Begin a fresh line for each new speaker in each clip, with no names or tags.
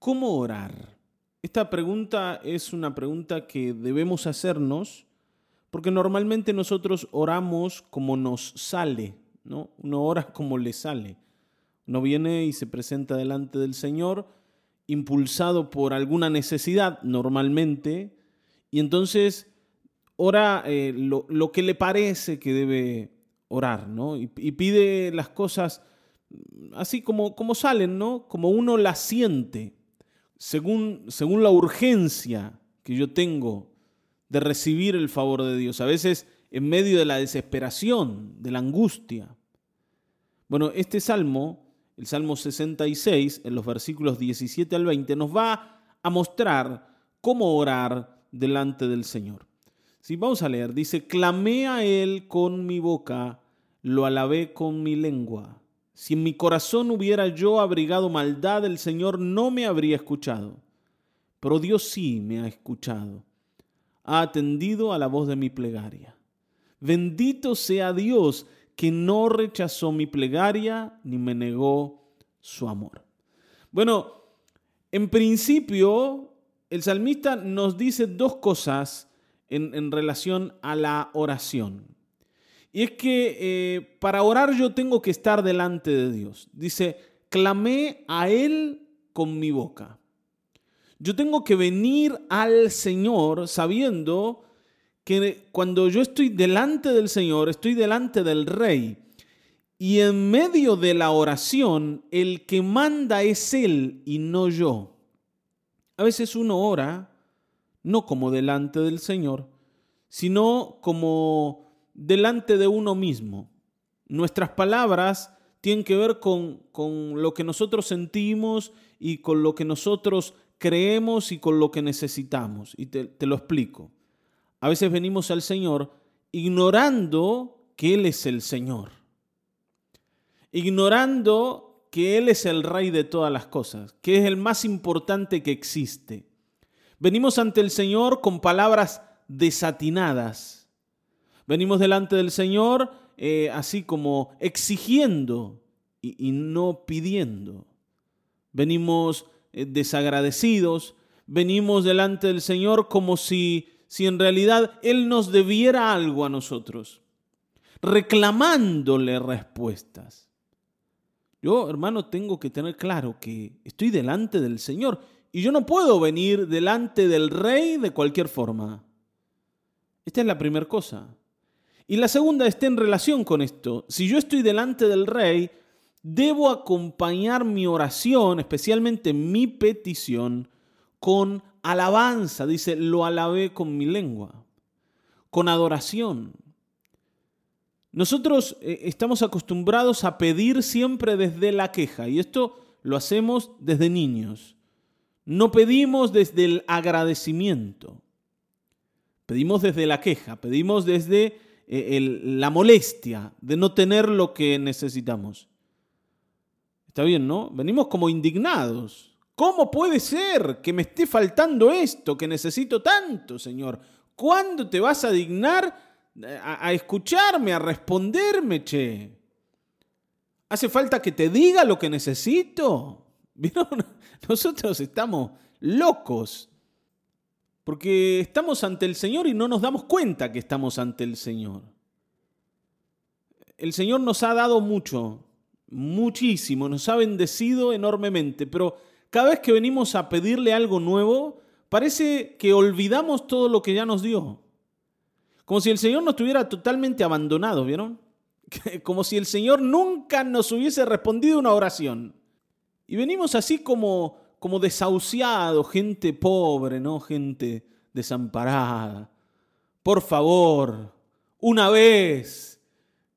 ¿Cómo orar? Esta pregunta es una pregunta que debemos hacernos porque normalmente nosotros oramos como nos sale, ¿no? Uno ora como le sale. Uno viene y se presenta delante del Señor impulsado por alguna necesidad normalmente y entonces ora eh, lo, que le parece que debe orar, ¿no? Y, pide las cosas así como, como salen, ¿no? Como uno las siente según, según la urgencia que yo tengo de recibir el favor de Dios, a veces en medio de la desesperación, de la angustia. Bueno, este salmo, el Salmo 66, en los versículos 17 al 20, nos va a mostrar cómo orar delante del Señor. Si vamos a leer, dice, clamé a Él con mi boca, lo alabé con mi lengua. Si en mi corazón hubiera yo abrigado maldad, el Señor no me habría escuchado. Pero Dios sí me ha escuchado. Ha atendido a la voz de mi plegaria. Bendito sea Dios que no rechazó mi plegaria ni me negó su amor. Bueno, en principio, el salmista nos dice dos cosas en, en relación a la oración. Y es que eh, para orar yo tengo que estar delante de Dios. Dice, clamé a Él con mi boca. Yo tengo que venir al Señor sabiendo que cuando yo estoy delante del Señor, estoy delante del Rey. Y en medio de la oración, el que manda es Él y no yo. A veces uno ora no como delante del Señor, sino como delante de uno mismo. Nuestras palabras tienen que ver con, lo que nosotros sentimos y con lo que nosotros creemos y con lo que necesitamos. Y te, te lo explico. A veces venimos al Señor ignorando que Él es el Señor. Ignorando que Él es el Rey de todas las cosas, que es el más importante que existe. Venimos ante el Señor con palabras desatinadas Venimos delante del Señor eh, así como exigiendo y, no pidiendo. Venimos eh, desagradecidos, venimos delante del Señor como si, si en realidad Él nos debiera algo a nosotros, reclamándole respuestas. Yo, hermano, tengo que tener claro que estoy delante del Señor y yo no puedo venir delante del Rey de cualquier forma. Esta es la primera cosa. Y la segunda está en relación con esto. Si yo estoy delante del rey, debo acompañar mi oración, especialmente mi petición, con alabanza. Dice, lo alabé con mi lengua, con adoración. Nosotros eh, estamos acostumbrados a pedir siempre desde la queja y esto lo hacemos desde niños. No pedimos desde el agradecimiento. Pedimos desde la queja, pedimos desde eh, la molestia de no tener lo que necesitamos. Está bien, ¿no? Venimos como indignados. ¿Cómo puede ser que me esté faltando esto, que necesito tanto, Señor? ¿Cuándo te vas a dignar a, escucharme, a responderme, che? ¿Hace falta que te diga lo que necesito? ¿Vieron? Nosotros estamos locos porque estamos ante el Señor y no nos damos cuenta que estamos ante el Señor. El Señor nos ha dado mucho, muchísimo, nos ha bendecido enormemente, pero cada vez que venimos a pedirle algo nuevo, parece que olvidamos todo lo que ya nos dio. Como si el Señor nos tuviera totalmente abandonados, ¿vieron? Como si el Señor nunca nos hubiese respondido una oración. Y venimos así como como desahuciado, gente pobre, ¿no? Gente desamparada. Por favor, una vez,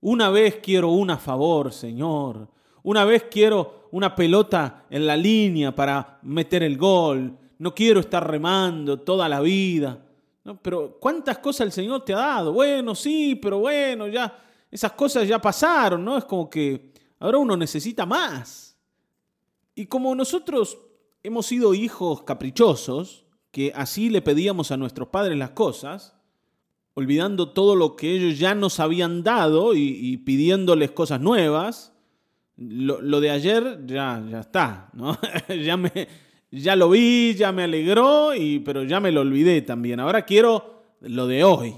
una vez quiero una favor, Señor. Una vez quiero una pelota en la línea para meter el gol. No quiero estar remando toda la vida. ¿No? Pero ¿cuántas cosas el Señor te ha dado? Bueno, sí, pero bueno, ya esas cosas ya pasaron, ¿no? Es como que ahora uno necesita más. Y como nosotros hemos sido hijos caprichosos, que así le pedíamos a nuestros padres las cosas, olvidando todo lo que ellos ya nos habían dado y, pidiéndoles cosas nuevas. Lo, de ayer ya, ya está, ¿no? ya, me, ya lo vi, ya me alegró, y, pero ya me lo olvidé también. Ahora quiero lo de hoy.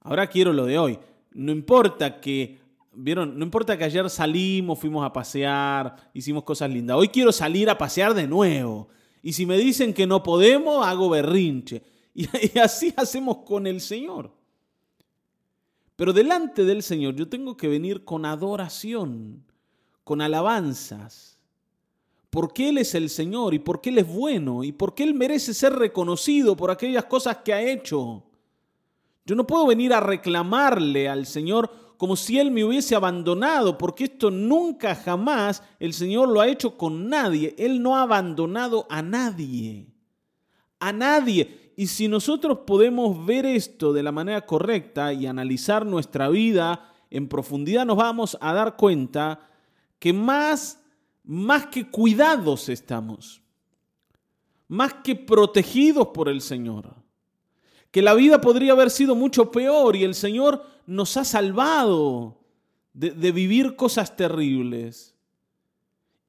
Ahora quiero lo de hoy. No importa que, vieron, no importa que ayer salimos, fuimos a pasear, hicimos cosas lindas. Hoy quiero salir a pasear de nuevo. Y si me dicen que no podemos, hago berrinche. Y, y así hacemos con el Señor. Pero delante del Señor yo tengo que venir con adoración, con alabanzas, porque Él es el Señor y porque Él es bueno y porque Él merece ser reconocido por aquellas cosas que ha hecho. Yo no puedo venir a reclamarle al Señor como si Él me hubiese abandonado, porque esto nunca jamás el Señor lo ha hecho con nadie. Él no ha abandonado a nadie. A nadie. Y si nosotros podemos ver esto de la manera correcta y analizar nuestra vida en profundidad, nos vamos a dar cuenta que más, más que cuidados estamos, más que protegidos por el Señor que la vida podría haber sido mucho peor y el Señor nos ha salvado de, vivir cosas terribles.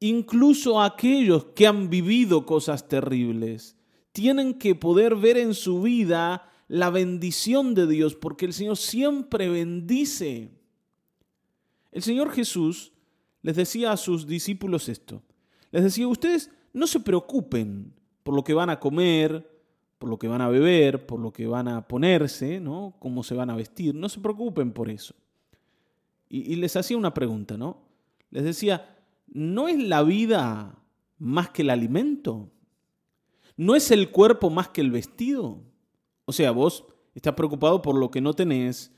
Incluso aquellos que han vivido cosas terribles tienen que poder ver en su vida la bendición de Dios, porque el Señor siempre bendice. El Señor Jesús les decía a sus discípulos esto. Les decía, ustedes no se preocupen por lo que van a comer, por lo que van a beber, por lo que van a ponerse, ¿no? Cómo se van a vestir. No se preocupen por eso. Y, les hacía una pregunta, ¿no? Les decía, ¿no es la vida más que el alimento? ¿No es el cuerpo más que el vestido? O sea, vos estás preocupado por lo que no tenés,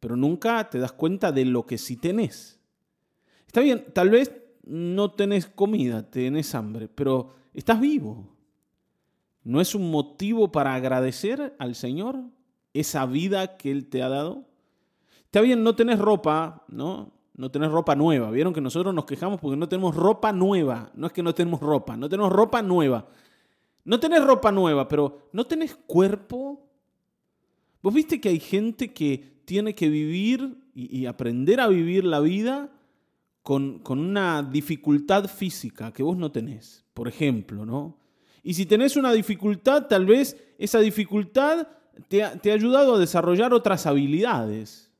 pero nunca te das cuenta de lo que sí tenés. Está bien, tal vez no tenés comida, tenés hambre, pero estás vivo. ¿No es un motivo para agradecer al Señor esa vida que Él te ha dado? Está bien, no tenés ropa, ¿no? No tenés ropa nueva. Vieron que nosotros nos quejamos porque no tenemos ropa nueva. No es que no tenemos ropa, no tenemos ropa nueva. No tenés ropa nueva, pero ¿no tenés cuerpo? ¿Vos viste que hay gente que tiene que vivir y, aprender a vivir la vida con, con una dificultad física que vos no tenés? Por ejemplo, ¿no? Y si tenés una dificultad, tal vez esa dificultad te ha, ayudado a desarrollar otras habilidades.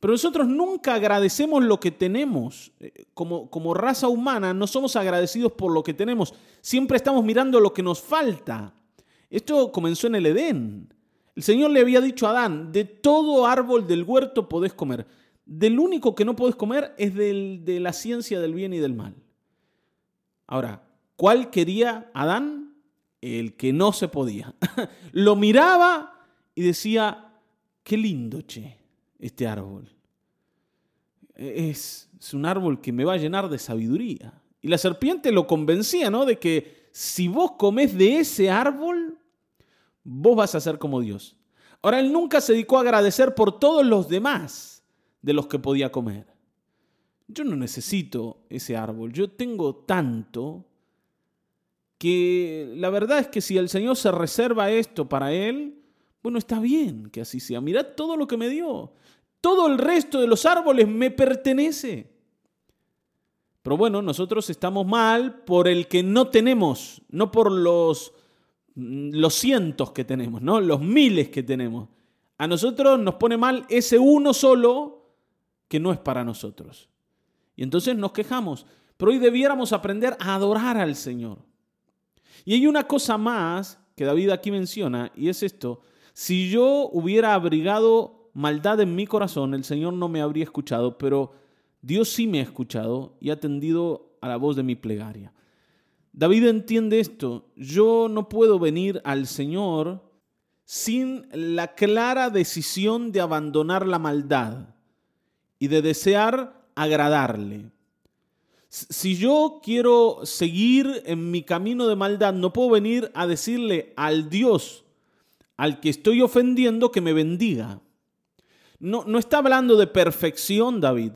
Pero nosotros nunca agradecemos lo que tenemos. Eh, como, como raza humana no somos agradecidos por lo que tenemos. Siempre estamos mirando lo que nos falta. Esto comenzó en el Edén. El Señor le había dicho a Adán, de todo árbol del huerto podés comer. Del único que no podés comer es del, de la ciencia del bien y del mal. Ahora, ¿Cuál quería Adán? El que no se podía. Lo miraba y decía, qué lindo, che, este árbol. Es, es un árbol que me va a llenar de sabiduría. Y la serpiente lo convencía, ¿no? De que si vos comes de ese árbol, vos vas a ser como Dios. Ahora, él nunca se dedicó a agradecer por todos los demás de los que podía comer. Yo no necesito ese árbol, yo tengo tanto que la verdad es que si el Señor se reserva esto para Él, bueno, está bien que así sea. Mirad todo lo que me dio. Todo el resto de los árboles me pertenece. Pero bueno, nosotros estamos mal por el que no tenemos, no por los, los cientos que tenemos, ¿no? los miles que tenemos. A nosotros nos pone mal ese uno solo que no es para nosotros. Y entonces nos quejamos. Pero hoy debiéramos aprender a adorar al Señor. Y hay una cosa más que David aquí menciona, y es esto. Si yo hubiera abrigado maldad en mi corazón, el Señor no me habría escuchado, pero Dios sí me ha escuchado y ha atendido a la voz de mi plegaria. David entiende esto. Yo no puedo venir al Señor sin la clara decisión de abandonar la maldad y de desear agradarle. Si yo quiero seguir en mi camino de maldad, no puedo venir a decirle al Dios al que estoy ofendiendo que me bendiga. No, no está hablando de perfección, David.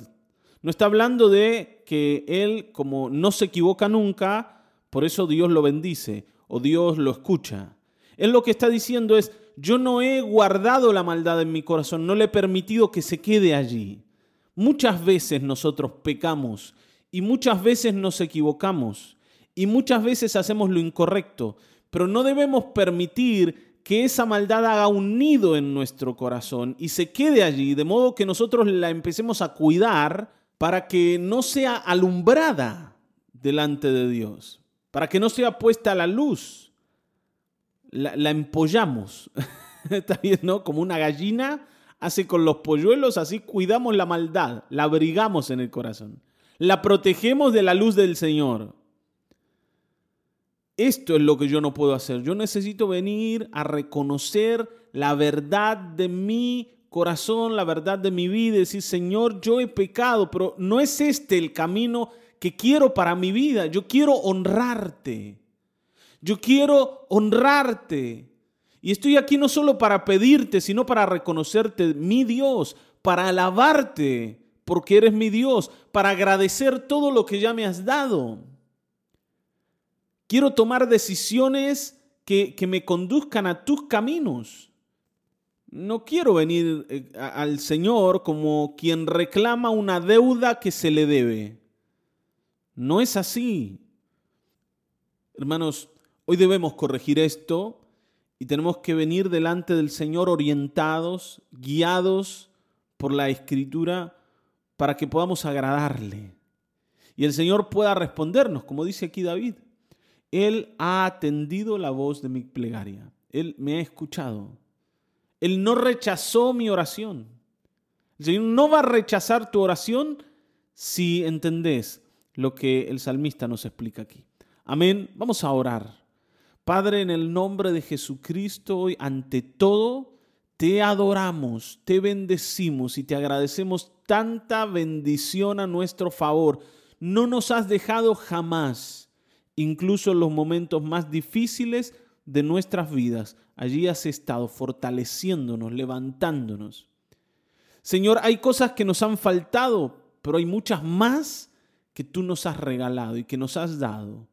No está hablando de que él, como no se equivoca nunca, por eso Dios lo bendice o Dios lo escucha. Él lo que está diciendo es, yo no he guardado la maldad en mi corazón, no le he permitido que se quede allí. Muchas veces nosotros pecamos y muchas veces nos equivocamos y muchas veces hacemos lo incorrecto, pero no debemos permitir que esa maldad haga un nido en nuestro corazón y se quede allí, de modo que nosotros la empecemos a cuidar para que no sea alumbrada delante de Dios, para que no sea puesta a la luz. La, empollamos, ¿está bien, no? Como una gallina hace con los polluelos, así cuidamos la maldad, la abrigamos en el corazón, la protegemos de la luz del Señor. Esto es lo que yo no puedo hacer. Yo necesito venir a reconocer la verdad de mi corazón, la verdad de mi vida y decir, Señor, yo he pecado, pero no es este el camino que quiero para mi vida. Yo quiero honrarte. Yo quiero honrarte. Y estoy aquí no solo para pedirte, sino para reconocerte mi Dios, para alabarte porque eres mi Dios, para agradecer todo lo que ya me has dado. Quiero tomar decisiones que, me conduzcan a tus caminos. No quiero venir eh, al Señor como quien reclama una deuda que se le debe. No es así. Hermanos, hoy debemos corregir esto y tenemos que venir delante del Señor orientados, guiados por la Escritura para que podamos agradarle. Y el Señor pueda respondernos, como dice aquí David. Él ha atendido la voz de mi plegaria. Él me ha escuchado. Él no rechazó mi oración. El Señor no va a rechazar tu oración si entendés lo que el salmista nos explica aquí. Amén. Vamos a orar. Padre, en el nombre de Jesucristo, hoy ante todo te adoramos, te bendecimos y te agradecemos tanta bendición a nuestro favor. No nos has dejado jamás incluso en los momentos más difíciles de nuestras vidas. Allí has estado fortaleciéndonos, levantándonos. Señor, hay cosas que nos han faltado, pero hay muchas más que tú nos has regalado y que nos has dado.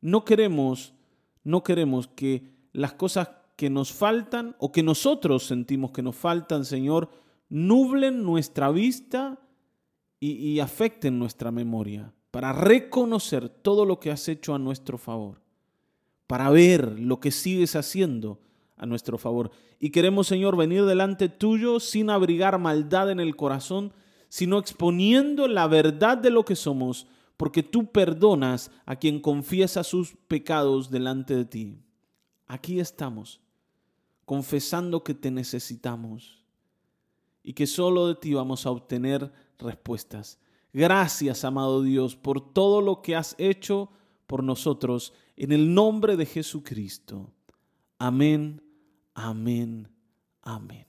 No queremos, no queremos que las cosas que nos faltan o que nosotros sentimos que nos faltan, Señor, nublen nuestra vista y, afecten nuestra memoria para reconocer todo lo que has hecho a nuestro favor, para ver lo que sigues haciendo a nuestro favor. Y queremos, Señor, venir delante tuyo sin abrigar maldad en el corazón, sino exponiendo la verdad de lo que somos, porque tú perdonas a quien confiesa sus pecados delante de ti. Aquí estamos, confesando que te necesitamos y que solo de ti vamos a obtener respuestas. Gracias, amado Dios, por todo lo que has hecho por nosotros en el nombre de Jesucristo. Amén, amén, amén.